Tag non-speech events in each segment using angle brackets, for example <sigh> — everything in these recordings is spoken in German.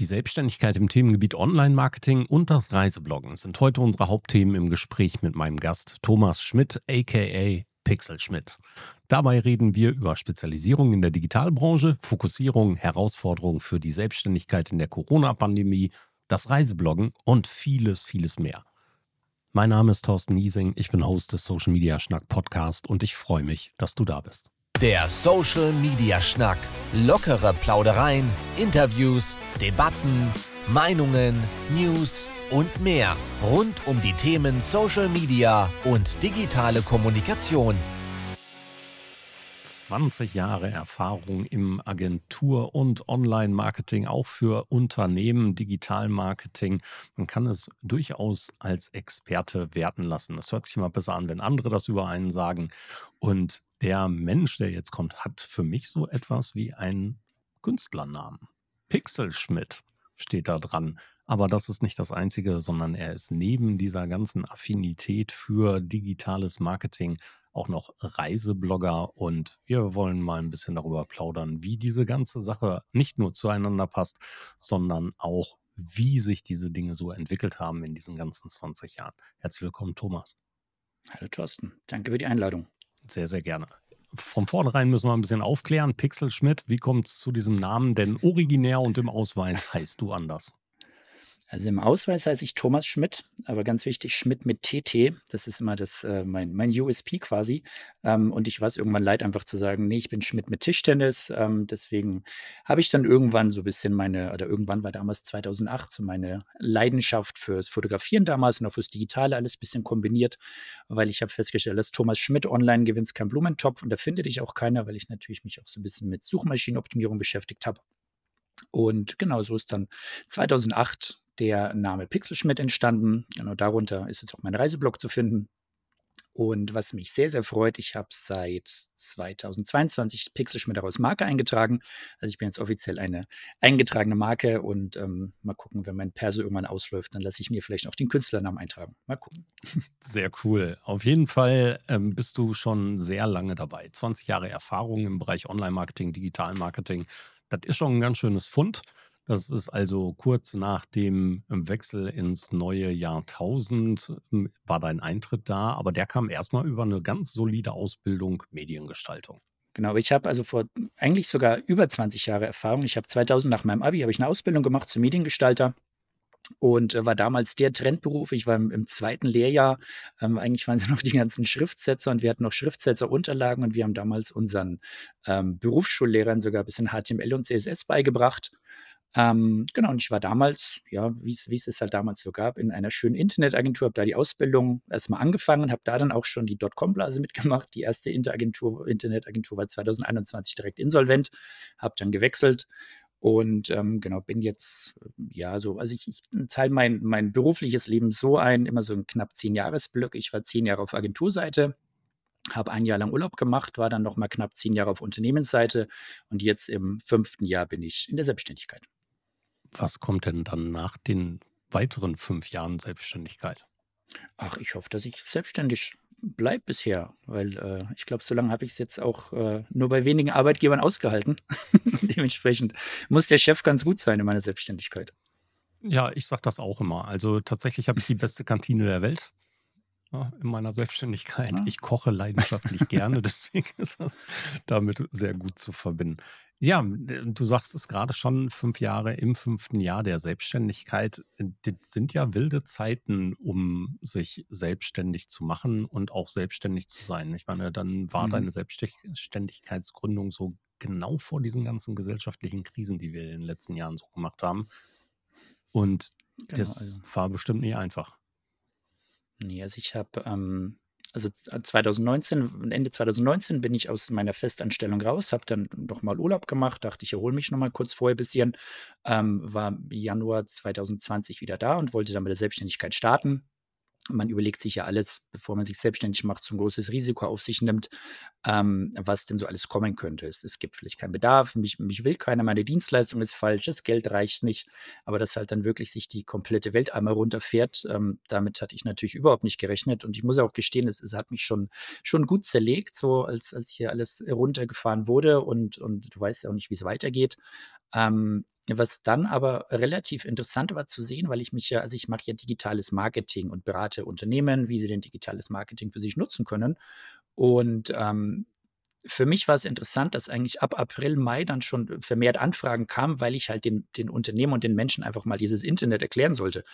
Die Selbstständigkeit im Themengebiet Online-Marketing und das Reisebloggen sind heute unsere Hauptthemen im Gespräch mit meinem Gast Thomas Schmidt, aka Pixel Schmidt. Dabei reden wir über Spezialisierung in der Digitalbranche, Fokussierung, Herausforderungen für die Selbstständigkeit in der Corona-Pandemie, das Reisebloggen und vieles, vieles mehr. Mein Name ist Thorsten Niesing, ich bin Host des Social Media Schnack Podcast und ich freue mich, dass du da bist. Der Social Media Schnack. Lockere Plaudereien, Interviews, Debatten, Meinungen, News und mehr rund um die Themen Social Media und digitale Kommunikation. 20 Jahre Erfahrung im Agentur- und Online-Marketing, auch für Unternehmen, Digitalmarketing. Man kann es durchaus als Experte werten lassen. Das hört sich immer besser an, wenn andere das über einen sagen. Und der Mensch, der jetzt kommt, hat für mich so etwas wie einen Künstlernamen. Pixelschmidt steht da dran. Aber das ist nicht das Einzige, sondern er ist neben dieser ganzen Affinität für digitales Marketing auch noch Reiseblogger und wir wollen mal ein bisschen darüber plaudern, wie diese ganze Sache nicht nur zueinander passt, sondern auch, wie sich diese Dinge so entwickelt haben in diesen ganzen 20 Jahren. Herzlich willkommen, Thomas. Hallo Thorsten, danke für die Einladung. Sehr, sehr gerne. Von vornherein müssen wir ein bisschen aufklären. Pixel Schmidt, wie kommt es zu diesem Namen? Denn originär und im Ausweis heißt du anders. Also im Ausweis heiße ich Thomas Schmidt, aber ganz wichtig, Schmidt mit TT. Das ist immer das, äh, mein, mein USP quasi. Ähm, und ich war es irgendwann leid, einfach zu sagen, nee, ich bin Schmidt mit Tischtennis. Ähm, deswegen habe ich dann irgendwann so ein bisschen meine, oder irgendwann war damals 2008 so meine Leidenschaft fürs Fotografieren damals und auch fürs Digitale alles ein bisschen kombiniert, weil ich habe festgestellt, dass Thomas Schmidt online gewinnt kein Blumentopf und da findet dich auch keiner, weil ich natürlich mich auch so ein bisschen mit Suchmaschinenoptimierung beschäftigt habe. Und genau so ist dann 2008 der Name Pixelschmidt entstanden. Genau darunter ist jetzt auch mein Reiseblog zu finden. Und was mich sehr, sehr freut, ich habe seit 2022 Pixelschmidt als Marke eingetragen. Also ich bin jetzt offiziell eine eingetragene Marke und ähm, mal gucken, wenn mein Perso irgendwann ausläuft, dann lasse ich mir vielleicht auch den Künstlernamen eintragen. Mal gucken. Sehr cool. Auf jeden Fall ähm, bist du schon sehr lange dabei. 20 Jahre Erfahrung im Bereich Online-Marketing, Digital-Marketing. Das ist schon ein ganz schönes Fund. Das ist also kurz nach dem Wechsel ins neue Jahrtausend hm, war dein Eintritt da, aber der kam erstmal über eine ganz solide Ausbildung Mediengestaltung. Genau, ich habe also vor eigentlich sogar über 20 Jahre Erfahrung. Ich habe 2000 nach meinem Abi habe ich eine Ausbildung gemacht zum Mediengestalter und äh, war damals der Trendberuf. Ich war im, im zweiten Lehrjahr. Ähm, eigentlich waren sie <laughs> noch die ganzen Schriftsetzer und wir hatten noch Schriftsetzerunterlagen und wir haben damals unseren ähm, Berufsschullehrern sogar ein bisschen HTML und CSS beigebracht. Ähm, genau, und ich war damals, ja, wie es es halt damals so gab, in einer schönen Internetagentur, habe da die Ausbildung erstmal angefangen, habe da dann auch schon die Dotcom-Blase mitgemacht. Die erste Interagentur, Internetagentur war 2021 direkt insolvent, habe dann gewechselt und ähm, genau, bin jetzt, ja, so, also ich, ich teile mein, mein berufliches Leben so ein, immer so ein knapp zehn Jahresblöcke. Ich war zehn Jahre auf Agenturseite, habe ein Jahr lang Urlaub gemacht, war dann noch mal knapp zehn Jahre auf Unternehmensseite und jetzt im fünften Jahr bin ich in der Selbstständigkeit was kommt denn dann nach den weiteren fünf Jahren Selbstständigkeit? Ach, ich hoffe, dass ich selbstständig bleibe bisher, weil äh, ich glaube, so lange habe ich es jetzt auch äh, nur bei wenigen Arbeitgebern ausgehalten. <laughs> Dementsprechend muss der Chef ganz gut sein in meiner Selbstständigkeit. Ja, ich sage das auch immer. Also tatsächlich habe ich die beste Kantine der Welt in meiner Selbstständigkeit. Ja. Ich koche leidenschaftlich gerne, <laughs> deswegen ist das damit sehr gut zu verbinden. Ja, du sagst es gerade schon, fünf Jahre im fünften Jahr der Selbstständigkeit. Das sind ja wilde Zeiten, um sich selbstständig zu machen und auch selbstständig zu sein. Ich meine, dann war mhm. deine Selbstständigkeitsgründung so genau vor diesen ganzen gesellschaftlichen Krisen, die wir in den letzten Jahren so gemacht haben. Und genau, das also. war bestimmt nie einfach. Nee, also ich habe ähm, also 2019, Ende 2019 bin ich aus meiner Festanstellung raus, habe dann noch mal Urlaub gemacht, dachte ich erhole mich noch mal kurz vorher ein bisschen, ähm, war Januar 2020 wieder da und wollte dann mit der Selbstständigkeit starten man überlegt sich ja alles, bevor man sich selbstständig macht, so ein großes Risiko auf sich nimmt, ähm, was denn so alles kommen könnte. Es, es gibt vielleicht keinen Bedarf, mich, mich, will keiner, meine Dienstleistung ist falsch, das Geld reicht nicht, aber dass halt dann wirklich sich die komplette Welt einmal runterfährt, ähm, damit hatte ich natürlich überhaupt nicht gerechnet und ich muss auch gestehen, es, es hat mich schon, schon gut zerlegt, so als, als hier alles runtergefahren wurde und, und du weißt ja auch nicht, wie es weitergeht. Ähm, Was dann aber relativ interessant war zu sehen, weil ich mich ja, also ich mache ja digitales Marketing und berate Unternehmen, wie sie denn digitales Marketing für sich nutzen können. Und ähm, für mich war es interessant, dass eigentlich ab April, Mai dann schon vermehrt Anfragen kamen, weil ich halt den, den Unternehmen und den Menschen einfach mal dieses Internet erklären sollte.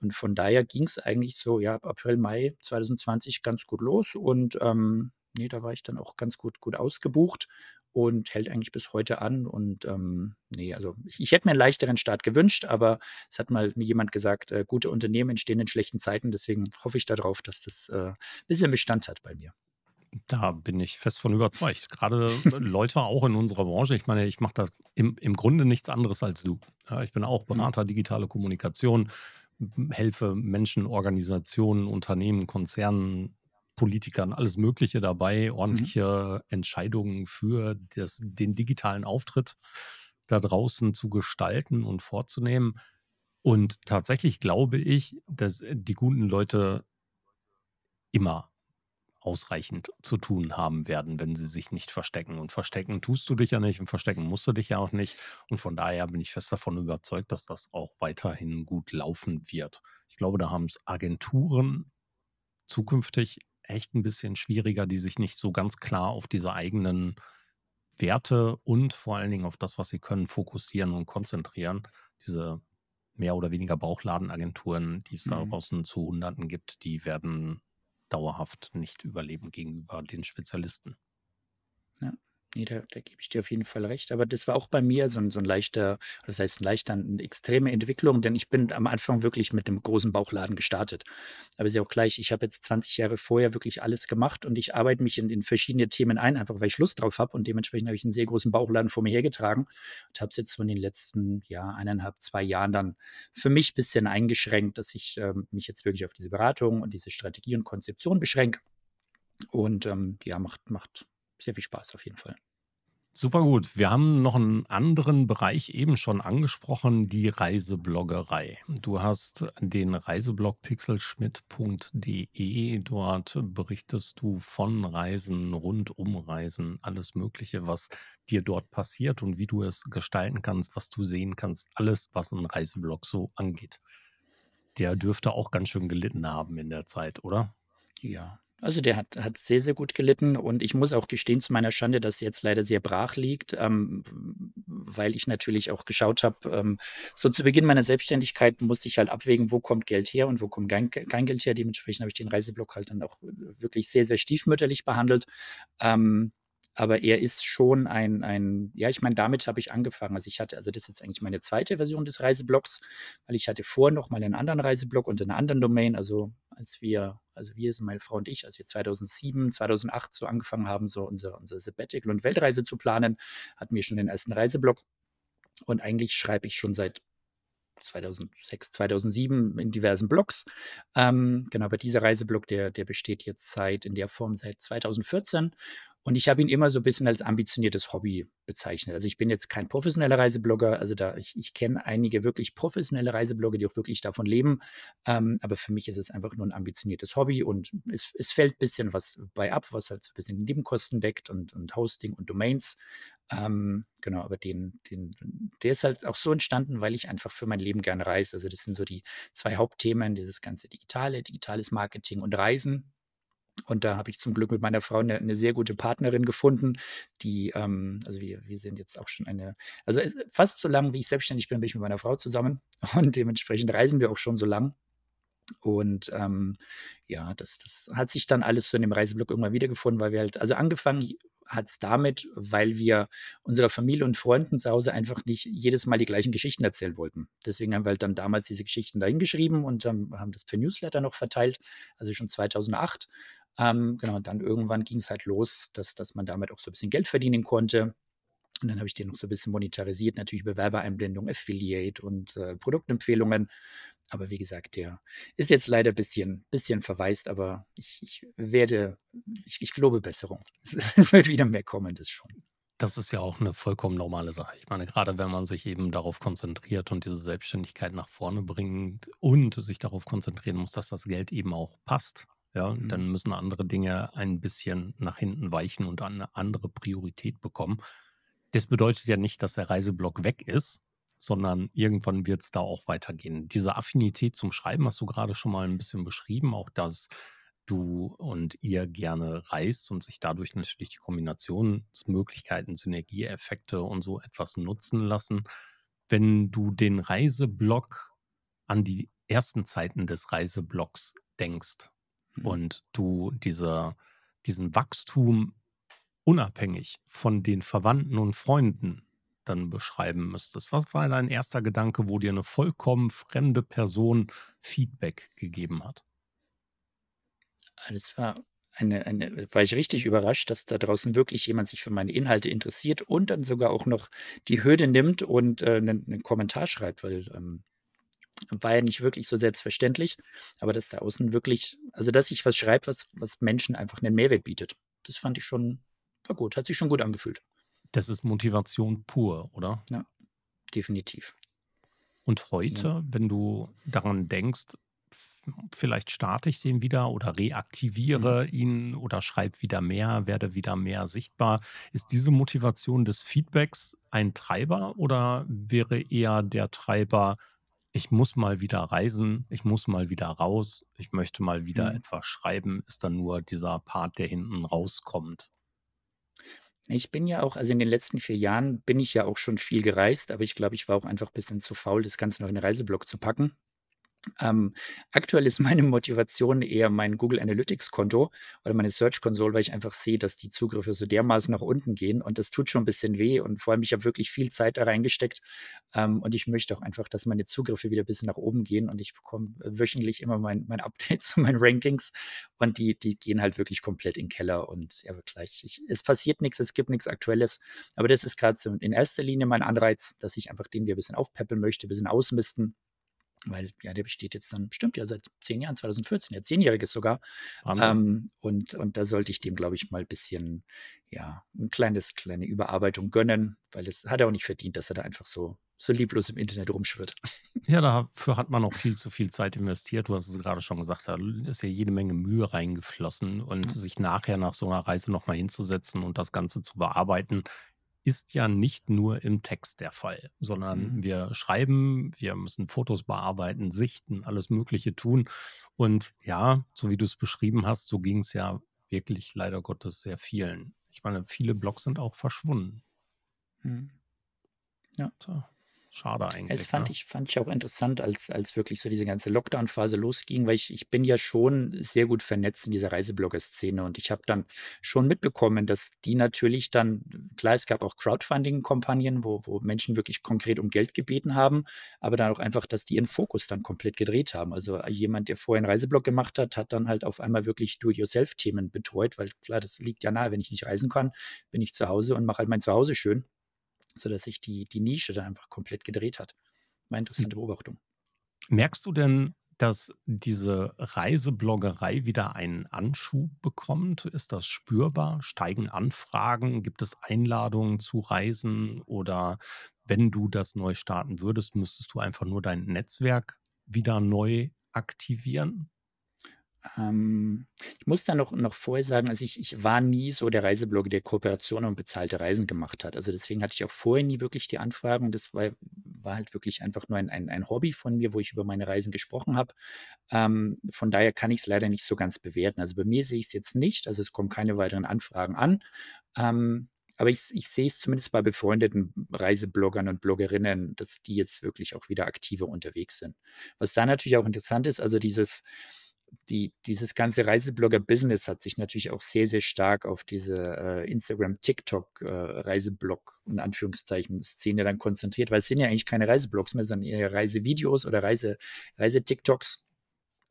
Und von daher ging es eigentlich so, ja, ab April, Mai 2020 ganz gut los. Und ähm, nee, da war ich dann auch ganz gut, gut ausgebucht und hält eigentlich bis heute an. Und ähm, nee, also ich, ich, hätte mir einen leichteren Start gewünscht, aber es hat mal mir jemand gesagt, äh, gute Unternehmen entstehen in schlechten Zeiten. Deswegen hoffe ich darauf, dass das äh, ein bisschen Bestand hat bei mir. Da bin ich fest von überzeugt. Gerade Leute auch in unserer Branche. Ich meine, ich mache das im, im Grunde nichts anderes als du. Ja, ich bin auch mhm. Berater digitale Kommunikation, helfe Menschen, Organisationen, Unternehmen, Konzernen, Politikern, alles Mögliche dabei, mhm. ordentliche mhm. Entscheidungen für das, den digitalen Auftritt da draußen zu gestalten und vorzunehmen. Und tatsächlich glaube ich, dass die guten Leute immer ausreichend zu tun haben werden, wenn sie sich nicht verstecken. Und verstecken tust du dich ja nicht und verstecken musst du dich ja auch nicht. Und von daher bin ich fest davon überzeugt, dass das auch weiterhin gut laufen wird. Ich glaube, da haben es Agenturen zukünftig echt ein bisschen schwieriger, die sich nicht so ganz klar auf diese eigenen Werte und vor allen Dingen auf das, was sie können, fokussieren und konzentrieren. Diese mehr oder weniger Bauchladenagenturen, die es mhm. da draußen zu Hunderten gibt, die werden dauerhaft nicht überleben gegenüber den Spezialisten. Ja. Nee, da, da gebe ich dir auf jeden Fall recht. Aber das war auch bei mir so ein, so ein leichter, das heißt ein leichter, eine extreme Entwicklung, denn ich bin am Anfang wirklich mit dem großen Bauchladen gestartet. Aber ist ja auch gleich, ich habe jetzt 20 Jahre vorher wirklich alles gemacht und ich arbeite mich in, in verschiedene Themen ein, einfach weil ich Lust drauf habe und dementsprechend habe ich einen sehr großen Bauchladen vor mir hergetragen und habe es jetzt so in den letzten, ja, eineinhalb, zwei Jahren dann für mich ein bisschen eingeschränkt, dass ich ähm, mich jetzt wirklich auf diese Beratung und diese Strategie und Konzeption beschränke. Und ähm, ja, macht, macht sehr viel Spaß auf jeden Fall. Super gut. Wir haben noch einen anderen Bereich eben schon angesprochen, die Reisebloggerei. Du hast den Reiseblog pixelschmidt.de. Dort berichtest du von Reisen, rund um Reisen, alles Mögliche, was dir dort passiert und wie du es gestalten kannst, was du sehen kannst. Alles, was ein Reiseblog so angeht. Der dürfte auch ganz schön gelitten haben in der Zeit, oder? Ja, also der hat, hat sehr, sehr gut gelitten und ich muss auch gestehen zu meiner Schande, dass jetzt leider sehr brach liegt, ähm, weil ich natürlich auch geschaut habe, ähm, so zu Beginn meiner Selbstständigkeit musste ich halt abwägen, wo kommt Geld her und wo kommt kein, kein Geld her. Dementsprechend habe ich den Reiseblock halt dann auch wirklich sehr, sehr stiefmütterlich behandelt. Ähm, aber er ist schon ein, ein ja, ich meine, damit habe ich angefangen. Also ich hatte, also das ist jetzt eigentlich meine zweite Version des Reiseblocks, weil ich hatte vorher noch mal einen anderen Reiseblock und einer anderen Domain. Also als wir, also wir sind meine Frau und ich, als wir 2007, 2008 so angefangen haben, so unser, unser Sabbatical und Weltreise zu planen, hatten wir schon den ersten Reiseblock. Und eigentlich schreibe ich schon seit 2006, 2007 in diversen Blogs. Ähm, genau, aber dieser Reiseblock, der, der besteht jetzt seit in der Form seit 2014 und ich habe ihn immer so ein bisschen als ambitioniertes Hobby bezeichnet. Also ich bin jetzt kein professioneller Reiseblogger, also da ich, ich kenne einige wirklich professionelle Reiseblogger, die auch wirklich davon leben. Ähm, aber für mich ist es einfach nur ein ambitioniertes Hobby und es, es fällt ein bisschen was bei ab, was halt so ein bisschen die Nebenkosten deckt und, und Hosting und Domains. Ähm, genau, aber den, den, der ist halt auch so entstanden, weil ich einfach für mein Leben gerne reise. Also das sind so die zwei Hauptthemen, dieses ganze Digitale, digitales Marketing und Reisen. Und da habe ich zum Glück mit meiner Frau eine, eine sehr gute Partnerin gefunden, die, ähm, also wir, wir sind jetzt auch schon eine, also fast so lange, wie ich selbstständig bin, bin ich mit meiner Frau zusammen <laughs> und dementsprechend reisen wir auch schon so lang. Und ähm, ja, das, das hat sich dann alles so in dem Reiseblock irgendwann wiedergefunden, weil wir halt, also angefangen hat es damit, weil wir unserer Familie und Freunden zu Hause einfach nicht jedes Mal die gleichen Geschichten erzählen wollten. Deswegen haben wir halt dann damals diese Geschichten dahingeschrieben und ähm, haben das per Newsletter noch verteilt, also schon 2008. Ähm, genau, und dann irgendwann ging es halt los, dass, dass man damit auch so ein bisschen Geld verdienen konnte. Und dann habe ich den noch so ein bisschen monetarisiert, natürlich Bewerbereinblendung, Affiliate und äh, Produktempfehlungen. Aber wie gesagt, der ist jetzt leider ein bisschen, bisschen verwaist, aber ich, ich werde, ich, ich glaube Besserung. <laughs> Es wird wieder mehr kommen, das schon. Das ist ja auch eine vollkommen normale Sache. Ich meine, gerade wenn man sich eben darauf konzentriert und diese Selbstständigkeit nach vorne bringt und sich darauf konzentrieren muss, dass das Geld eben auch passt, ja, mhm. dann müssen andere Dinge ein bisschen nach hinten weichen und eine andere Priorität bekommen. Das bedeutet ja nicht, dass der Reiseblock weg ist, sondern irgendwann wird es da auch weitergehen. Diese Affinität zum Schreiben hast du gerade schon mal ein bisschen beschrieben, auch dass du und ihr gerne reist und sich dadurch natürlich die Kombinationsmöglichkeiten, Synergieeffekte und so etwas nutzen lassen. Wenn du den Reiseblog an die ersten Zeiten des Reiseblogs denkst mhm. und du diese, diesen Wachstum unabhängig von den Verwandten und Freunden dann beschreiben müsstest, was war dein erster Gedanke, wo dir eine vollkommen fremde Person Feedback gegeben hat? Das war eine, eine, war ich richtig überrascht, dass da draußen wirklich jemand sich für meine Inhalte interessiert und dann sogar auch noch die Hürde nimmt und äh, einen, einen Kommentar schreibt, weil ähm, war ja nicht wirklich so selbstverständlich, aber dass da außen wirklich, also dass ich was schreibe, was, was Menschen einfach einen Mehrwert bietet. Das fand ich schon, war gut, hat sich schon gut angefühlt. Das ist Motivation pur, oder? Ja, definitiv. Und heute, ja. wenn du daran denkst, vielleicht starte ich den wieder oder reaktiviere mhm. ihn oder schreibe wieder mehr, werde wieder mehr sichtbar. Ist diese Motivation des Feedbacks ein Treiber oder wäre eher der Treiber, ich muss mal wieder reisen, ich muss mal wieder raus, ich möchte mal wieder mhm. etwas schreiben, ist dann nur dieser Part, der hinten rauskommt? Ich bin ja auch, also in den letzten vier Jahren bin ich ja auch schon viel gereist, aber ich glaube, ich war auch einfach ein bisschen zu faul, das Ganze noch in den Reiseblock zu packen. Ähm, aktuell ist meine Motivation eher mein Google Analytics Konto oder meine Search Console, weil ich einfach sehe, dass die Zugriffe so dermaßen nach unten gehen und das tut schon ein bisschen weh und vor allem ich habe wirklich viel Zeit da reingesteckt ähm, und ich möchte auch einfach, dass meine Zugriffe wieder ein bisschen nach oben gehen und ich bekomme wöchentlich immer mein, mein Update <laughs> zu meinen Rankings und die, die gehen halt wirklich komplett in den Keller und ja wirklich, ich, es passiert nichts, es gibt nichts Aktuelles, aber das ist gerade so in erster Linie mein Anreiz, dass ich einfach den wieder ein bisschen aufpeppeln möchte, ein bisschen ausmisten weil ja, der besteht jetzt dann bestimmt ja seit zehn Jahren, 2014, ja, zehnjähriges sogar. Ähm, und, und da sollte ich dem, glaube ich, mal ein bisschen, ja, ein kleines, kleine Überarbeitung gönnen, weil es hat er auch nicht verdient, dass er da einfach so, so lieblos im Internet rumschwirrt. <laughs> Ja, dafür hat man auch viel zu viel Zeit investiert. Du hast es gerade schon gesagt, da ist ja jede Menge Mühe reingeflossen und ja. sich nachher nach so einer Reise nochmal hinzusetzen und das Ganze zu bearbeiten, ist ja nicht nur im Text der Fall, sondern mhm. wir schreiben, wir müssen Fotos bearbeiten, sichten, alles Mögliche tun. Und ja, so wie du es beschrieben hast, so ging es ja wirklich leider Gottes sehr vielen. Ich meine, viele Blogs sind auch verschwunden. Mhm. Ja. So. Schade eigentlich. Das fand, ne? ich, fand ich auch interessant, als, als wirklich so diese ganze Lockdown-Phase losging, weil ich, ich bin ja schon sehr gut vernetzt in dieser Reiseblogger-Szene und ich habe dann schon mitbekommen, dass die natürlich dann, klar, es gab auch Crowdfunding-Kampagnen, wo, wo Menschen wirklich konkret um Geld gebeten haben, aber dann auch einfach, dass die ihren Fokus dann komplett gedreht haben. Also jemand, der vorher einen Reiseblog gemacht hat, hat dann halt auf einmal wirklich Do-it-yourself-Themen betreut, weil klar, das liegt ja nahe, wenn ich nicht reisen kann, bin ich zu Hause und mache halt mein Zuhause schön sodass sich die, die Nische dann einfach komplett gedreht hat. Meine interessante Beobachtung. Merkst du denn, dass diese Reisebloggerei wieder einen Anschub bekommt? Ist das spürbar? Steigen Anfragen? Gibt es Einladungen zu Reisen? Oder wenn du das neu starten würdest, müsstest du einfach nur dein Netzwerk wieder neu aktivieren? Ähm, ich muss da noch, noch vorher sagen, also ich, ich war nie so der Reiseblogger, der Kooperation und bezahlte Reisen gemacht hat. Also deswegen hatte ich auch vorher nie wirklich die Anfragen. Das war, war halt wirklich einfach nur ein, ein, ein Hobby von mir, wo ich über meine Reisen gesprochen habe. Ähm, von daher kann ich es leider nicht so ganz bewerten. Also bei mir sehe ich es jetzt nicht. Also es kommen keine weiteren Anfragen an. Ähm, aber ich, ich sehe es zumindest bei befreundeten Reisebloggern und Bloggerinnen, dass die jetzt wirklich auch wieder aktiver unterwegs sind. Was da natürlich auch interessant ist, also dieses, die, dieses ganze Reiseblogger-Business hat sich natürlich auch sehr, sehr stark auf diese äh, Instagram-TikTok-Reiseblog äh, in Anführungszeichen Szene dann konzentriert, weil es sind ja eigentlich keine Reiseblogs mehr, sondern eher Reisevideos oder Reise, Reise-TikToks.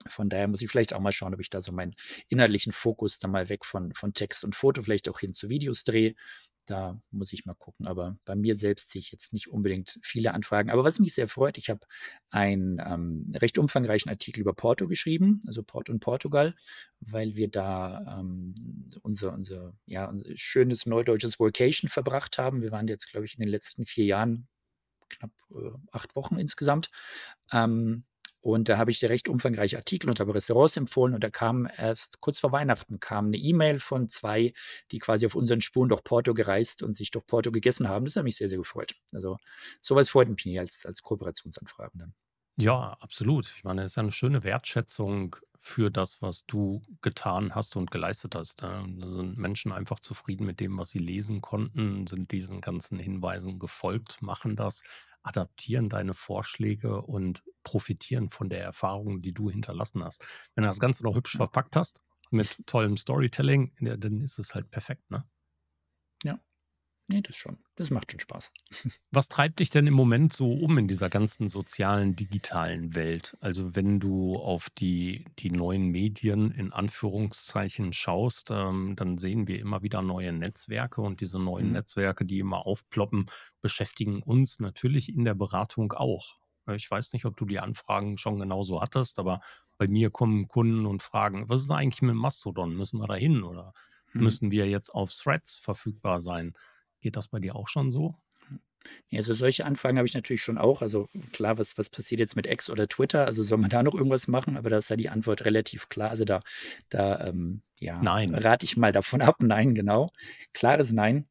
Von daher muss ich vielleicht auch mal schauen, ob ich da so meinen inhaltlichen Fokus dann mal weg von, von Text und Foto vielleicht auch hin zu Videos drehe. Da muss ich mal gucken. Aber bei mir selbst sehe ich jetzt nicht unbedingt viele Anfragen. Aber was mich sehr freut, ich habe einen ähm, recht umfangreichen Artikel über Porto geschrieben, also Porto und Portugal, weil wir da ähm, unser, unser, ja, unser schönes neudeutsches Vocation verbracht haben. Wir waren jetzt, glaube ich, in den letzten vier Jahren knapp äh, acht Wochen insgesamt. Ähm, Und da habe ich dir recht umfangreiche Artikel unter Restaurants empfohlen und da kam erst kurz vor Weihnachten kam eine E-Mail von zwei, die quasi auf unseren Spuren durch Porto gereist und sich durch Porto gegessen haben. Das hat mich sehr, sehr gefreut. Also sowas freut mich als, als Kooperationsanfragen. Ja, absolut. Ich meine, es ist ja eine schöne Wertschätzung für das, was du getan hast und geleistet hast. Da sind Menschen einfach zufrieden mit dem, was sie lesen konnten, sind diesen ganzen Hinweisen gefolgt, machen das adaptieren deine Vorschläge und profitieren von der Erfahrung, die du hinterlassen hast. Wenn du das Ganze noch hübsch verpackt hast, mit tollem Storytelling, dann ist es halt perfekt, ne? Ja. Nee, das schon. Das macht schon Spaß. <laughs> Was treibt dich denn im Moment so um in dieser ganzen sozialen, digitalen Welt? Also wenn du auf die, die neuen Medien in Anführungszeichen schaust, ähm, dann sehen wir immer wieder neue Netzwerke und diese neuen mhm. Netzwerke, die immer aufploppen, beschäftigen uns natürlich in der Beratung auch. Ich weiß nicht, ob du die Anfragen schon genauso hattest, aber bei mir kommen Kunden und fragen, was ist eigentlich mit Mastodon? Müssen wir da hin oder mhm. müssen wir jetzt auf Threads verfügbar sein? Geht das bei dir auch schon so? Ja, also solche Anfragen habe ich natürlich schon auch. Also klar, was, was passiert jetzt mit X oder Twitter? Also soll man da noch irgendwas machen? Aber da ist ja die Antwort relativ klar. Also da, da ähm, ja, Nein. rate ich mal davon <laughs> ab. Nein, genau. Klares Nein.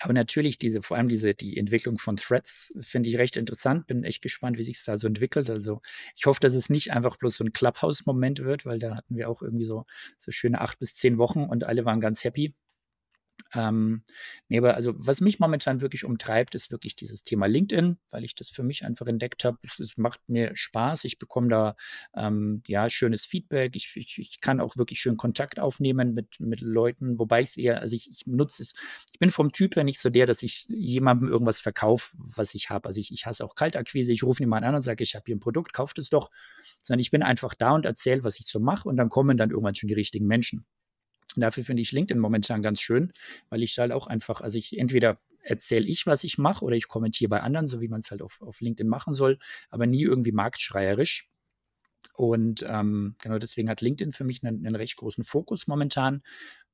Aber natürlich diese, vor allem diese, die Entwicklung von Threads finde ich recht interessant. Bin echt gespannt, wie sich es da so entwickelt. Also ich hoffe, dass es nicht einfach bloß so ein Clubhouse-Moment wird, weil da hatten wir auch irgendwie so, so schöne acht bis zehn Wochen und alle waren ganz happy. Ähm, nee, aber also was mich momentan wirklich umtreibt, ist wirklich dieses Thema LinkedIn, weil ich das für mich einfach entdeckt habe. Es, es, macht mir Spaß. Ich bekomme da ähm, ja schönes Feedback. Ich, ich, ich, kann auch wirklich schön Kontakt aufnehmen mit, mit Leuten, wobei ich es eher, also ich, ich nutze es. Ich bin vom Typ her nicht so der, dass ich jemandem irgendwas verkaufe, was ich habe. Also ich, ich hasse auch Kaltakquise. Ich rufe jemanden an und sage, ich habe hier ein Produkt, kauft es doch. Sondern ich bin einfach da und erzähle, was ich so mache und dann kommen dann irgendwann schon die richtigen Menschen. Dafür finde ich LinkedIn momentan ganz schön, weil ich halt auch einfach, also ich entweder erzähle ich, was ich mache, oder ich kommentiere bei anderen, so wie man es halt auf, auf LinkedIn machen soll, aber nie irgendwie marktschreierisch. Und ähm, genau deswegen hat LinkedIn für mich einen, einen, recht großen Fokus momentan.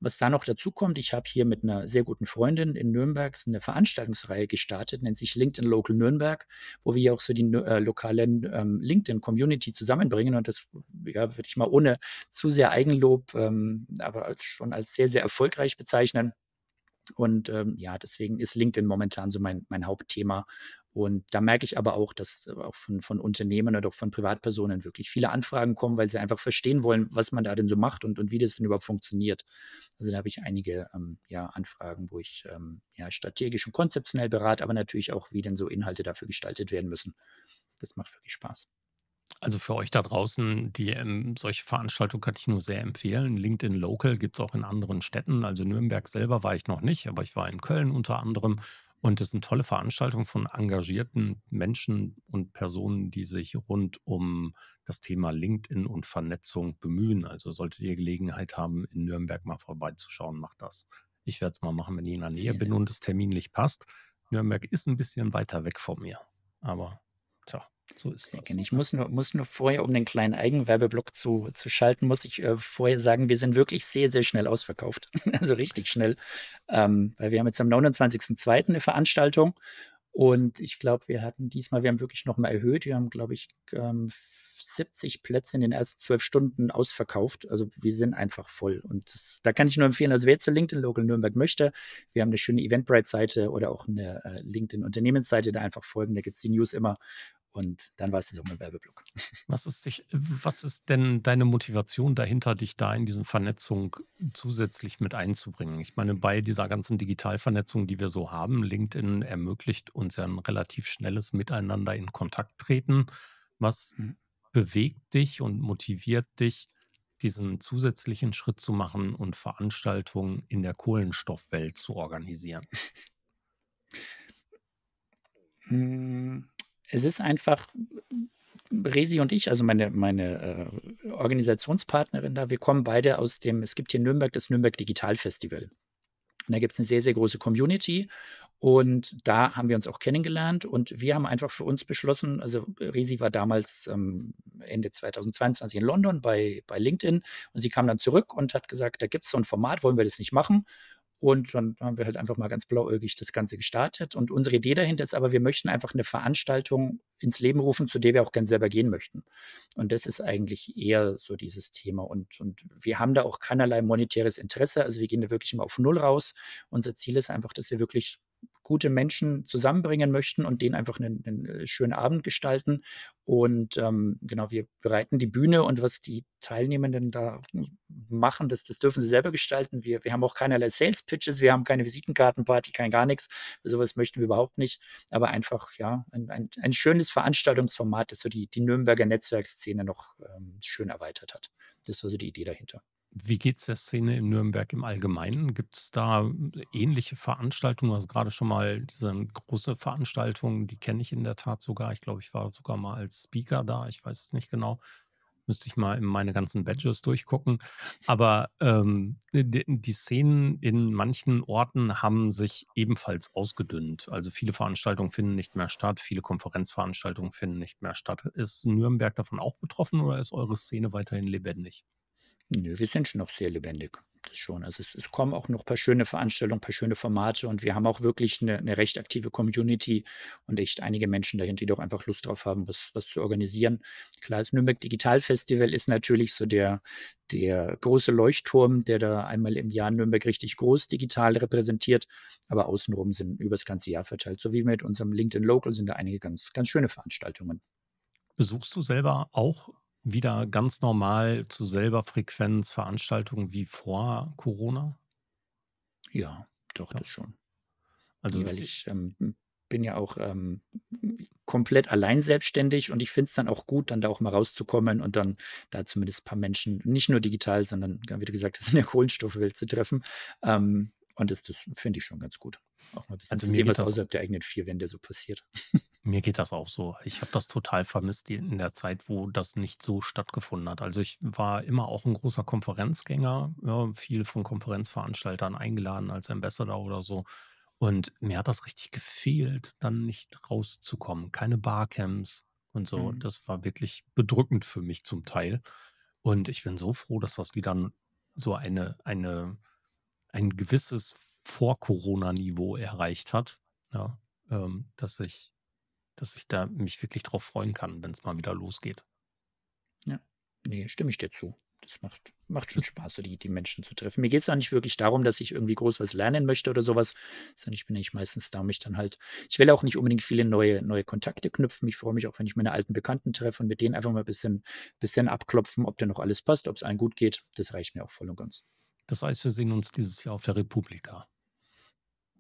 Was da noch dazu kommt, ich habe hier mit einer sehr guten Freundin in Nürnberg eine Veranstaltungsreihe gestartet, nennt sich LinkedIn Local Nürnberg, wo wir auch so die äh, lokale ähm, LinkedIn-Community zusammenbringen. Und das ja, würde ich mal ohne zu sehr Eigenlob, ähm, aber schon als sehr, sehr erfolgreich bezeichnen. Und ähm, ja, deswegen ist LinkedIn momentan so mein, mein Hauptthema. Und da merke ich aber auch, dass auch von, von Unternehmen oder auch von Privatpersonen wirklich viele Anfragen kommen, weil sie einfach verstehen wollen, was man da denn so macht und, und wie das denn überhaupt funktioniert. Also da habe ich einige ähm, ja, Anfragen, wo ich ähm, ja, strategisch und konzeptionell berate, aber natürlich auch, wie denn so Inhalte dafür gestaltet werden müssen. Das macht wirklich Spaß. Also für euch da draußen, die ähm, solche Veranstaltungen kann ich nur sehr empfehlen. LinkedIn Local gibt es auch in anderen Städten. Also Nürnberg selber war ich noch nicht, aber ich war in Köln unter anderem. Und es sind tolle Veranstaltungen von engagierten Menschen und Personen, die sich rund um das Thema LinkedIn und Vernetzung bemühen. Also solltet ihr Gelegenheit haben, in Nürnberg mal vorbeizuschauen, macht das. Ich werde es mal machen, wenn ich in der Nähe bin und es terminlich passt. Nürnberg ist ein bisschen weiter weg von mir. Aber tja, so ist das. Ich muss nur, muss nur vorher, um den kleinen Eigenwerbeblock zu, zu schalten, muss ich äh, vorher sagen, wir sind wirklich sehr, sehr schnell ausverkauft. <laughs> also richtig schnell. Ähm, weil wir haben jetzt am 29.02. eine Veranstaltung und ich glaube, wir hatten diesmal, wir haben wirklich nochmal erhöht. Wir haben, glaube ich, ähm, 70 Plätze in den ersten zwölf Stunden ausverkauft. Also wir sind einfach voll. Und das, da kann ich nur empfehlen, also wer zu LinkedIn Local Nürnberg möchte, wir haben eine schöne Eventbrite-Seite oder auch eine äh, LinkedIn-Unternehmensseite, da einfach folgen. Da gibt es die News immer. Und dann war es mein Werbeblock. <laughs> Was ist, dich, was ist denn deine Motivation dahinter, dich da in diese Vernetzung zusätzlich mit einzubringen? Ich meine, bei dieser ganzen Digitalvernetzung, die wir so haben, LinkedIn ermöglicht uns ja ein relativ schnelles Miteinander in Kontakt treten. Was mhm. bewegt dich und motiviert dich, diesen zusätzlichen Schritt zu machen und Veranstaltungen in der Kohlenstoffwelt zu organisieren? <laughs> Es ist einfach, Resi und ich, also meine, meine äh, Organisationspartnerin da, wir kommen beide aus dem, es gibt hier in Nürnberg das Nürnberg Digital Festival. Und da gibt es eine sehr, sehr große Community und da haben wir uns auch kennengelernt und wir haben einfach für uns beschlossen, also Resi war damals ähm, Ende 2022 in London bei, bei LinkedIn und sie kam dann zurück und hat gesagt, da gibt es so ein Format, wollen wir das nicht machen? Und dann haben wir halt einfach mal ganz blauäugig das Ganze gestartet. Und unsere Idee dahinter ist aber, wir möchten einfach eine Veranstaltung ins Leben rufen, zu der wir auch gern selber gehen möchten. Und das ist eigentlich eher so dieses Thema. Und, und wir haben da auch keinerlei monetäres Interesse. Also wir gehen da wirklich immer auf Null raus. Unser Ziel ist einfach, dass wir wirklich gute Menschen zusammenbringen möchten und denen einfach einen, einen äh, schönen Abend gestalten. Und ähm, genau, wir bereiten die Bühne und was die Teilnehmenden da machen, das, das dürfen sie selber gestalten. Wir, wir haben auch keinerlei Sales Pitches, wir haben keine Visitenkartenparty, kein gar nichts. Sowas möchten wir überhaupt nicht. Aber einfach, ja, ein, ein, ein schönes Veranstaltungsformat, das so die, die Nürnberger Netzwerkszene noch ähm, schön erweitert hat. Das war so die Idee dahinter. Wie geht es der Szene in Nürnberg im Allgemeinen? Gibt es da ähnliche Veranstaltungen? Du hast gerade schon mal diese große Veranstaltung, die kenne ich in der Tat sogar. Ich glaube, ich war sogar mal als Speaker da. Ich weiß es nicht genau. Müsste ich mal in meine ganzen Badges durchgucken. Aber ähm, die, die Szenen in manchen Orten haben sich ebenfalls ausgedünnt. Also viele Veranstaltungen finden nicht mehr statt, viele Konferenzveranstaltungen finden nicht mehr statt. Ist Nürnberg davon auch betroffen oder ist eure Szene weiterhin lebendig? Nö, wir sind schon noch sehr lebendig. Das schon. Also es, es kommen auch noch ein paar schöne Veranstaltungen, ein paar schöne Formate und wir haben auch wirklich eine, eine recht aktive Community und echt einige Menschen dahinter, die doch einfach Lust drauf haben, was, was zu organisieren. Klar, das Nürnberg Digital Festival ist natürlich so der, der große Leuchtturm, der da einmal im Jahr Nürnberg richtig groß digital repräsentiert, aber außenrum sind über das ganze Jahr verteilt. So wie mit unserem LinkedIn Local sind da einige ganz, ganz schöne Veranstaltungen. Besuchst du selber auch wieder ganz normal zu selber Frequenz Veranstaltungen wie vor Corona? Ja, doch, Ja. das schon. Also weil ich ähm, bin ja auch ähm, komplett allein selbstständig und ich finde es dann auch gut, dann da auch mal rauszukommen und dann da zumindest ein paar Menschen, nicht nur digital, sondern wie du gesagt hast, in der Kohlenstoffwelt zu treffen. Ähm, und das, das finde ich schon ganz gut. Auch mal ein bisschen Also zu sehen, was außerhalb der eigenen vier Wände so passiert. Mir geht das auch so. Ich habe das total vermisst in der Zeit, wo das nicht so stattgefunden hat. Also ich war immer auch ein großer Konferenzgänger, ja, viel von Konferenzveranstaltern eingeladen als Ambassador oder so. Und mir hat das richtig gefehlt, dann nicht rauszukommen. Keine Barcamps und so. Mhm. Das war wirklich bedrückend für mich zum Teil. Und ich bin so froh, dass das wieder so eine, eine, ein gewisses Vor-Corona-Niveau erreicht hat. Ja, ähm, dass ich dass ich da mich wirklich drauf freuen kann, wenn es mal wieder losgeht. Ja, nee, stimme ich dir zu. Das macht, macht schon Spaß, so die, die Menschen zu treffen. Mir geht es auch nicht wirklich darum, dass ich irgendwie groß was lernen möchte oder sowas, sondern ich bin eigentlich meistens da, mich dann halt, ich will auch nicht unbedingt viele neue, neue Kontakte knüpfen. Ich freue mich auch, wenn ich meine alten Bekannten treffe und mit denen einfach mal ein bisschen, bisschen abklopfen, ob da noch alles passt, ob es allen gut geht. Das reicht mir auch voll und ganz. Das heißt, wir sehen uns dieses Jahr auf der Republika.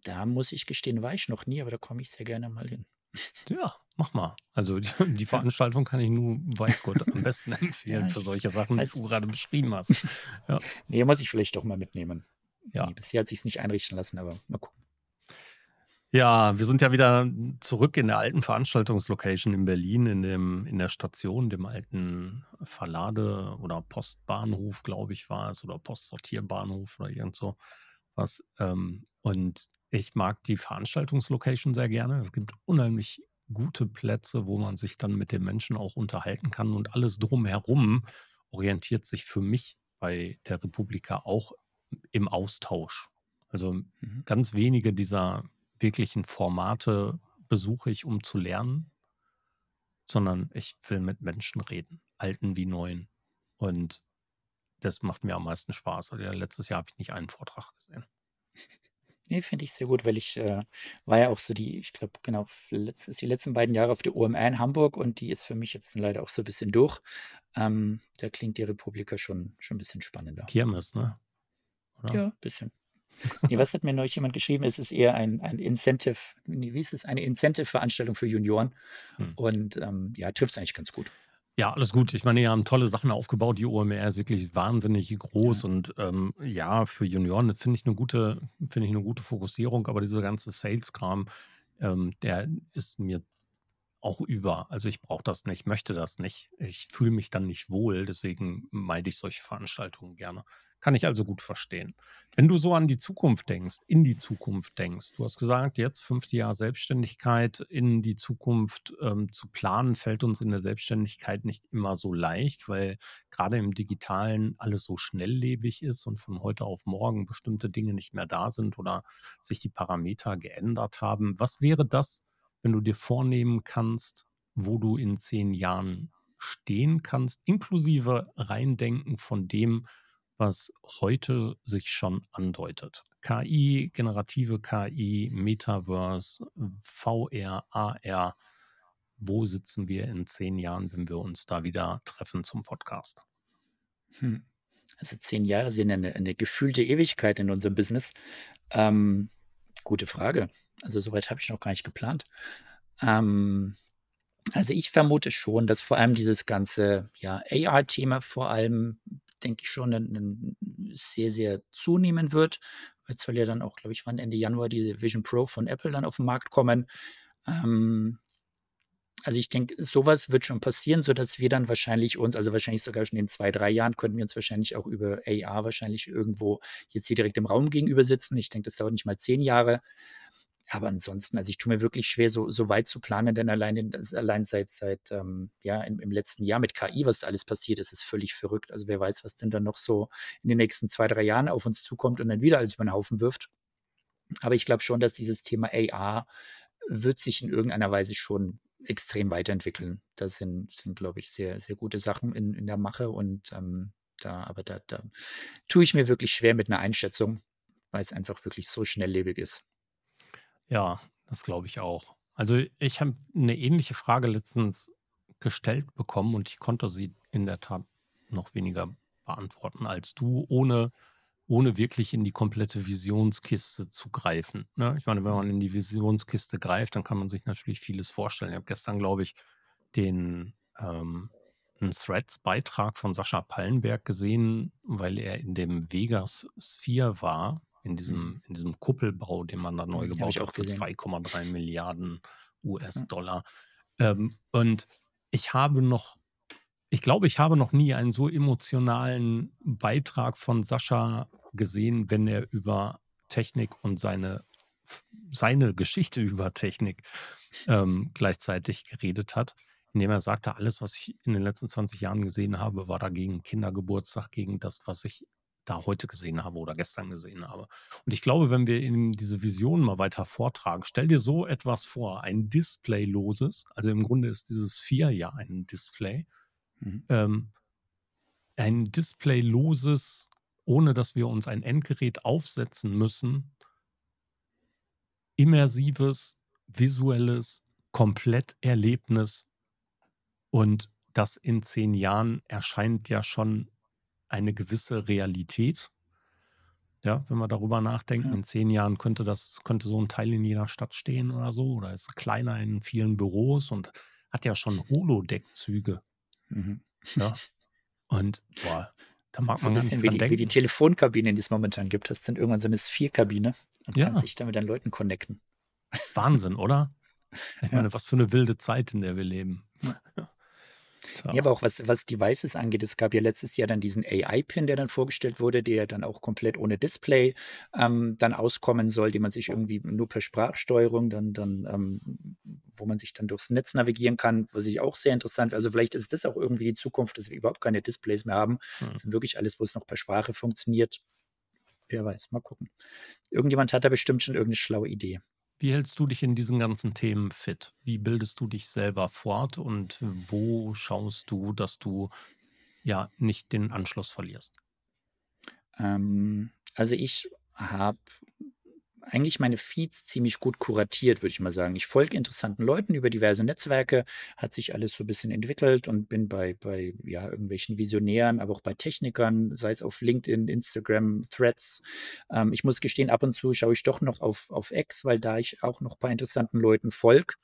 Da muss ich gestehen, war ich noch nie, aber da komme ich sehr gerne mal hin. Ja, mach mal. Also die, die Veranstaltung kann ich nur, weiß Gott, am besten <laughs> empfehlen Ja, für solche Sachen, die du gerade beschrieben hast. <laughs> Ja, Nee, muss ich vielleicht doch mal mitnehmen. ja. Nee, bisher hat sich nicht einrichten lassen, aber mal gucken. Ja, wir sind ja wieder zurück in der alten Veranstaltungslocation in Berlin, in dem, in der Station, dem alten Verlade- oder Postbahnhof, glaube ich, war es, oder Postsortierbahnhof oder irgend so was. Ähm, und ich mag die Veranstaltungslocation sehr gerne. Es gibt unheimlich gute Plätze, wo man sich dann mit den Menschen auch unterhalten kann und alles drumherum orientiert sich für mich bei der Republika auch im Austausch. Also Mhm. ganz wenige dieser wirklichen Formate besuche ich, um zu lernen, sondern ich will mit Menschen reden, alten wie neuen. Und das macht mir am meisten Spaß. Also ja, letztes Jahr habe ich nicht einen Vortrag gesehen. <laughs> Nee, finde ich sehr gut, weil ich äh, war ja auch so die, ich glaube, genau, letztes, die letzten beiden Jahre auf der OMR in Hamburg und die ist für mich jetzt leider auch so ein bisschen durch. Ähm, da klingt die Republika schon, schon ein bisschen spannender. Kirmes, ne? Oder? Ja, ein bisschen. Nee, was hat mir neulich jemand geschrieben? Es ist eher ein, ein Incentive, wie ist es? Eine Incentive-Veranstaltung für Junioren. Hm. Und ähm, ja, trifft es eigentlich ganz gut. Ja, alles gut. Ich meine, ihr habt tolle Sachen aufgebaut. Die OMR ist wirklich wahnsinnig groß Ja. und ähm, ja, für Junioren finde ich eine gute, finde ich eine gute Fokussierung, aber dieser ganze Sales-Kram, ähm, der ist mir auch über. Also ich brauche das nicht, möchte das nicht. Ich fühle mich dann nicht wohl, deswegen meide ich solche Veranstaltungen gerne. Kann ich also gut verstehen. Wenn du so an die Zukunft denkst, in die Zukunft denkst, du hast gesagt, jetzt fünfte Jahr Selbstständigkeit, in die Zukunft ähm, zu planen, fällt uns in der Selbstständigkeit nicht immer so leicht, weil gerade im digitalen alles so schnelllebig ist und von heute auf morgen bestimmte Dinge nicht mehr da sind oder sich die Parameter geändert haben. Was wäre das, wenn du dir vornehmen kannst, wo du in zehn Jahren stehen kannst, inklusive Reindenken von dem, was heute sich schon andeutet. KI, generative KI, Metaverse, VR, AR. Wo sitzen wir in zehn Jahren, wenn wir uns da wieder treffen zum Podcast? Hm. Also zehn Jahre sind eine, eine gefühlte Ewigkeit in unserem Business. Ähm, gute Frage. Also soweit habe ich noch gar nicht geplant. Ähm, also ich vermute schon, dass vor allem dieses ganze ja, AR-Thema vor allem denke ich schon, ein sehr, sehr zunehmen wird. Jetzt soll ja dann auch, glaube ich, wann Ende Januar die Vision Pro von Apple dann auf den Markt kommen. Ähm, also ich denke, sowas wird schon passieren, sodass wir dann wahrscheinlich uns, also wahrscheinlich sogar schon in zwei, drei Jahren, könnten wir uns wahrscheinlich auch über AR wahrscheinlich irgendwo jetzt hier direkt im Raum gegenüber sitzen. Ich denke, das dauert nicht mal zehn Jahre. Aber ansonsten, also ich tue mir wirklich schwer, so, so weit zu planen, denn allein, allein seit, seit ähm, ja, im, im, letzten Jahr mit KI, was da alles passiert ist, ist völlig verrückt. Also wer weiß, was denn dann noch so in den nächsten zwei, drei Jahren auf uns zukommt und dann wieder alles über den Haufen wirft. Aber ich glaube schon, dass dieses Thema AR wird sich in irgendeiner Weise schon extrem weiterentwickeln. Das sind, sind glaube ich, sehr, sehr gute Sachen in, in der Mache und ähm, da, aber da, da tue ich mir wirklich schwer mit einer Einschätzung, weil es einfach wirklich so schnelllebig ist. Ja, das glaube ich auch. Also ich habe eine ähnliche Frage letztens gestellt bekommen und ich konnte sie in der Tat noch weniger beantworten als du, ohne, ohne wirklich in die komplette Visionskiste zu greifen. Ne? Ich meine, wenn man in die Visionskiste greift, dann kann man sich natürlich vieles vorstellen. Ich habe gestern, glaube ich, den ähm, einen Threads-Beitrag von Sascha Pallenberg gesehen, weil er in dem Vegas Sphere war in diesem, mhm. in diesem Kuppelbau, den man da neu mhm, gebaut hat, für 2,3 Milliarden US-Dollar. Ähm, und ich habe noch, ich glaube, ich habe noch nie einen so emotionalen Beitrag von Sascha gesehen, wenn er über Technik und seine, seine Geschichte <laughs> über Technik ähm, gleichzeitig geredet hat indem er sagte, alles, was ich in den letzten 20 Jahren gesehen habe, war dagegen Kindergeburtstag, gegen das, was ich da heute gesehen habe oder gestern gesehen habe. Und ich glaube, wenn wir in diese Vision mal weiter vortragen, stell dir so etwas vor, ein Displayloses, also im Grunde ist dieses vier ja ein Display, mhm. ähm, ein Displayloses, ohne dass wir uns ein Endgerät aufsetzen müssen, immersives, visuelles, Kompletterlebnis und das in zehn Jahren erscheint ja schon eine gewisse Realität. Ja, wenn wir darüber nachdenken, ja. in zehn Jahren könnte das, könnte so ein Teil in jeder Stadt stehen oder so, oder ist kleiner in vielen Büros und hat ja schon Holodeck-Züge. Mhm. Ja. Und boah, da mag so man ein bisschen wie die, wie die Telefonkabinen, die es momentan gibt. Das ist dann irgendwann so eine Sphere-Kabine und ja. kann sich dann mit den Leuten connecten. Wahnsinn, oder? <laughs> Ich meine, was für eine wilde Zeit, in der wir leben. Ja. <laughs> Ja, aber auch was, was Devices angeht, es gab ja letztes Jahr dann diesen AI-Pin, der dann vorgestellt wurde, der dann auch komplett ohne Display ähm, dann auskommen soll, den man sich irgendwie nur per Sprachsteuerung dann, dann ähm, wo man sich dann durchs Netz navigieren kann, was ich auch sehr interessant. Also vielleicht ist das auch irgendwie die Zukunft, dass wir überhaupt keine Displays mehr haben. Hm. Das ist wirklich alles, wo es noch per Sprache funktioniert. Wer weiß, mal gucken. Irgendjemand hat da bestimmt schon irgendeine schlaue Idee. Wie hältst du dich in diesen ganzen Themen fit? Wie bildest du dich selber fort und wo schaust du, dass du ja nicht den Anschluss verlierst? Ähm, also ich habe eigentlich meine Feeds ziemlich gut kuratiert, würde ich mal sagen. Ich folge interessanten Leuten über diverse Netzwerke, hat sich alles so ein bisschen entwickelt und bin bei, bei ja, irgendwelchen Visionären, aber auch bei Technikern, sei es auf LinkedIn, Instagram, Threads. Ähm, ich muss gestehen, ab und zu schaue ich doch noch auf, auf X, weil da ich auch noch bei interessanten Leuten folge.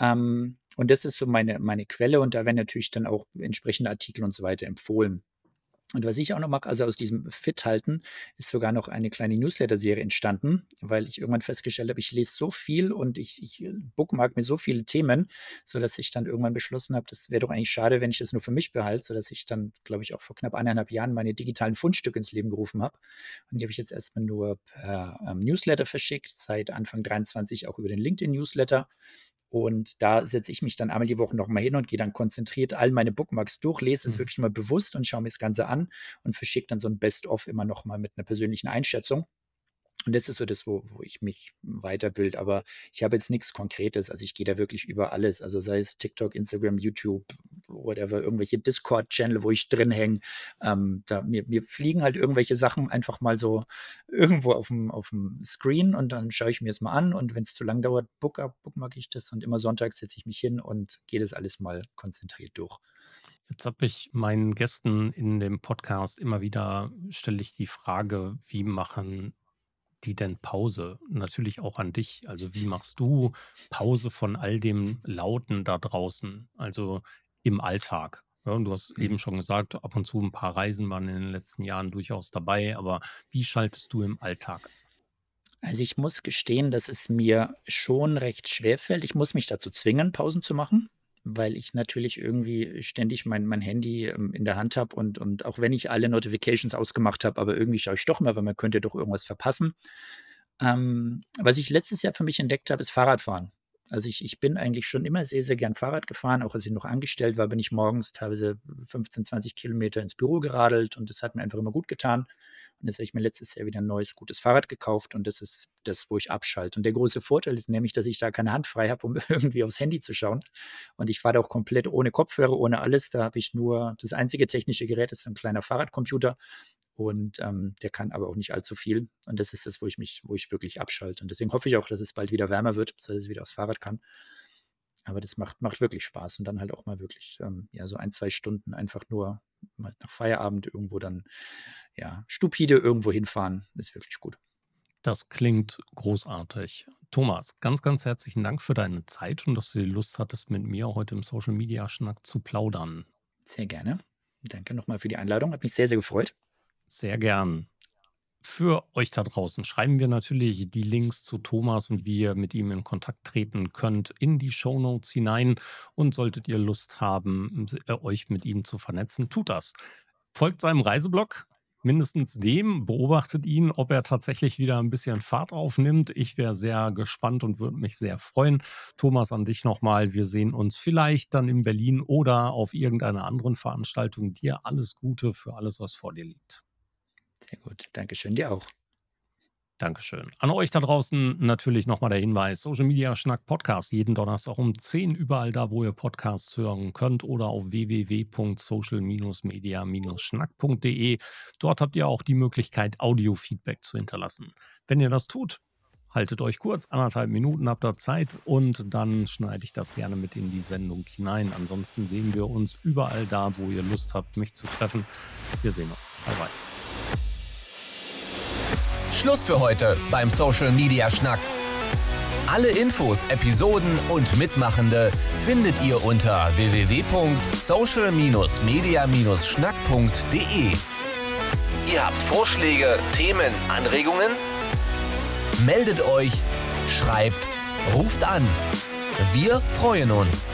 Ähm, und das ist so meine, meine Quelle und da werden natürlich dann auch entsprechende Artikel und so weiter empfohlen. Und was ich auch noch mache, also aus diesem Fit-Halten, ist sogar noch eine kleine Newsletter-Serie entstanden, weil ich irgendwann festgestellt habe, ich lese so viel und ich, ich äh, bookmark mir so viele Themen, sodass ich dann irgendwann beschlossen habe, das wäre doch eigentlich schade, wenn ich das nur für mich behalte, sodass ich dann, glaube ich, auch vor knapp eineinhalb Jahren meine digitalen Fundstücke ins Leben gerufen habe. Und die habe ich jetzt erstmal nur per ähm, Newsletter verschickt, seit Anfang 23 auch über den LinkedIn-Newsletter. Und da setze ich mich dann einmal die Woche nochmal hin und gehe dann konzentriert all meine Bookmarks durch, lese es mhm. wirklich mal bewusst und schaue mir das Ganze an und verschicke dann so ein Best-of immer nochmal mit einer persönlichen Einschätzung. Und das ist so das, wo, wo ich mich weiterbild. Aber ich habe jetzt nichts Konkretes. Also ich gehe da wirklich über alles. Also sei es TikTok, Instagram, YouTube, whatever, irgendwelche Discord-Channel, wo ich drin hänge. Ähm, da, mir, mir fliegen halt irgendwelche Sachen einfach mal so irgendwo auf dem, auf dem Screen und dann schaue ich mir es mal an. Und wenn es zu lang dauert, book up, bookmark ich das. Und immer sonntags setze ich mich hin und gehe das alles mal konzentriert durch. Jetzt habe ich meinen Gästen in dem Podcast immer wieder, stelle ich die Frage, wie machen die denn Pause? Natürlich auch an dich. Also wie machst du Pause von all dem Lauten da draußen, also im Alltag? Ja, du hast eben mhm. schon gesagt, ab und zu ein paar Reisen waren in den letzten Jahren durchaus dabei, aber wie schaltest du im Alltag? Also ich muss gestehen, dass es mir schon recht schwer fällt. Ich muss mich dazu zwingen, Pausen zu machen weil ich natürlich irgendwie ständig mein, mein Handy ähm, in der Hand habe und, und auch wenn ich alle Notifications ausgemacht habe, aber irgendwie schaue ich doch mal, weil man könnte doch irgendwas verpassen. Ähm, was ich letztes Jahr für mich entdeckt habe, ist Fahrradfahren. Also ich, ich bin eigentlich schon immer sehr, sehr gern Fahrrad gefahren. Auch als ich noch angestellt war, bin ich morgens teilweise 15, 20 Kilometer ins Büro geradelt und das hat mir einfach immer gut getan. Und jetzt habe ich mir letztes Jahr wieder ein neues, gutes Fahrrad gekauft und das ist das, wo ich abschalte. Und der große Vorteil ist nämlich, dass ich da keine Hand frei habe, um <laughs> irgendwie aufs Handy zu schauen. Und ich fahre da auch komplett ohne Kopfhörer, ohne alles. Da habe ich nur, das einzige technische Gerät ist ein kleiner Fahrradcomputer und ähm, der kann aber auch nicht allzu viel. Und das ist das, wo ich mich, wo ich wirklich abschalte. Und deswegen hoffe ich auch, dass es bald wieder wärmer wird, sodass ich wieder aufs Fahrrad kann. Aber das macht, macht wirklich Spaß und dann halt auch mal wirklich, ähm, ja, so ein, zwei Stunden einfach nur mal nach Feierabend irgendwo dann, ja, stupide irgendwo hinfahren, ist wirklich gut. Das klingt großartig. Thomas, ganz, ganz herzlichen Dank für deine Zeit und dass du die Lust hattest, mit mir heute im Social Media Schnack zu plaudern. Sehr gerne. Danke nochmal für die Einladung. Hat mich sehr, sehr gefreut. Sehr gern. Für euch da draußen schreiben wir natürlich die Links zu Thomas und wie ihr mit ihm in Kontakt treten könnt in die Show Notes hinein. Und solltet ihr Lust haben, äh, euch mit ihm zu vernetzen, tut das. Folgt seinem Reiseblog, mindestens dem, beobachtet ihn, ob er tatsächlich wieder ein bisschen Fahrt aufnimmt. Ich wäre sehr gespannt und würde mich sehr freuen. Thomas, an dich nochmal. Wir sehen uns vielleicht dann in Berlin oder auf irgendeiner anderen Veranstaltung. Dir alles Gute für alles, was vor dir liegt. Sehr gut. Dankeschön dir auch. Dankeschön. An euch da draußen natürlich nochmal der Hinweis: Social Media Schnack Podcast jeden Donnerstag um 10 überall da, wo ihr Podcasts hören könnt oder auf www.social-media-schnack.de. Dort habt ihr auch die Möglichkeit, Audio-Feedback zu hinterlassen. Wenn ihr das tut, haltet euch kurz, anderthalb Minuten habt ihr Zeit und dann schneide ich das gerne mit in die Sendung hinein. Ansonsten sehen wir uns überall da, wo ihr Lust habt, mich zu treffen. Wir sehen uns. Bye bye. Schluss für heute beim Social Media Schnack. Alle Infos, Episoden und Mitmachende findet ihr unter www.social-media-schnack.de. Ihr habt Vorschläge, Themen, Anregungen? Meldet euch, schreibt, ruft an. Wir freuen uns.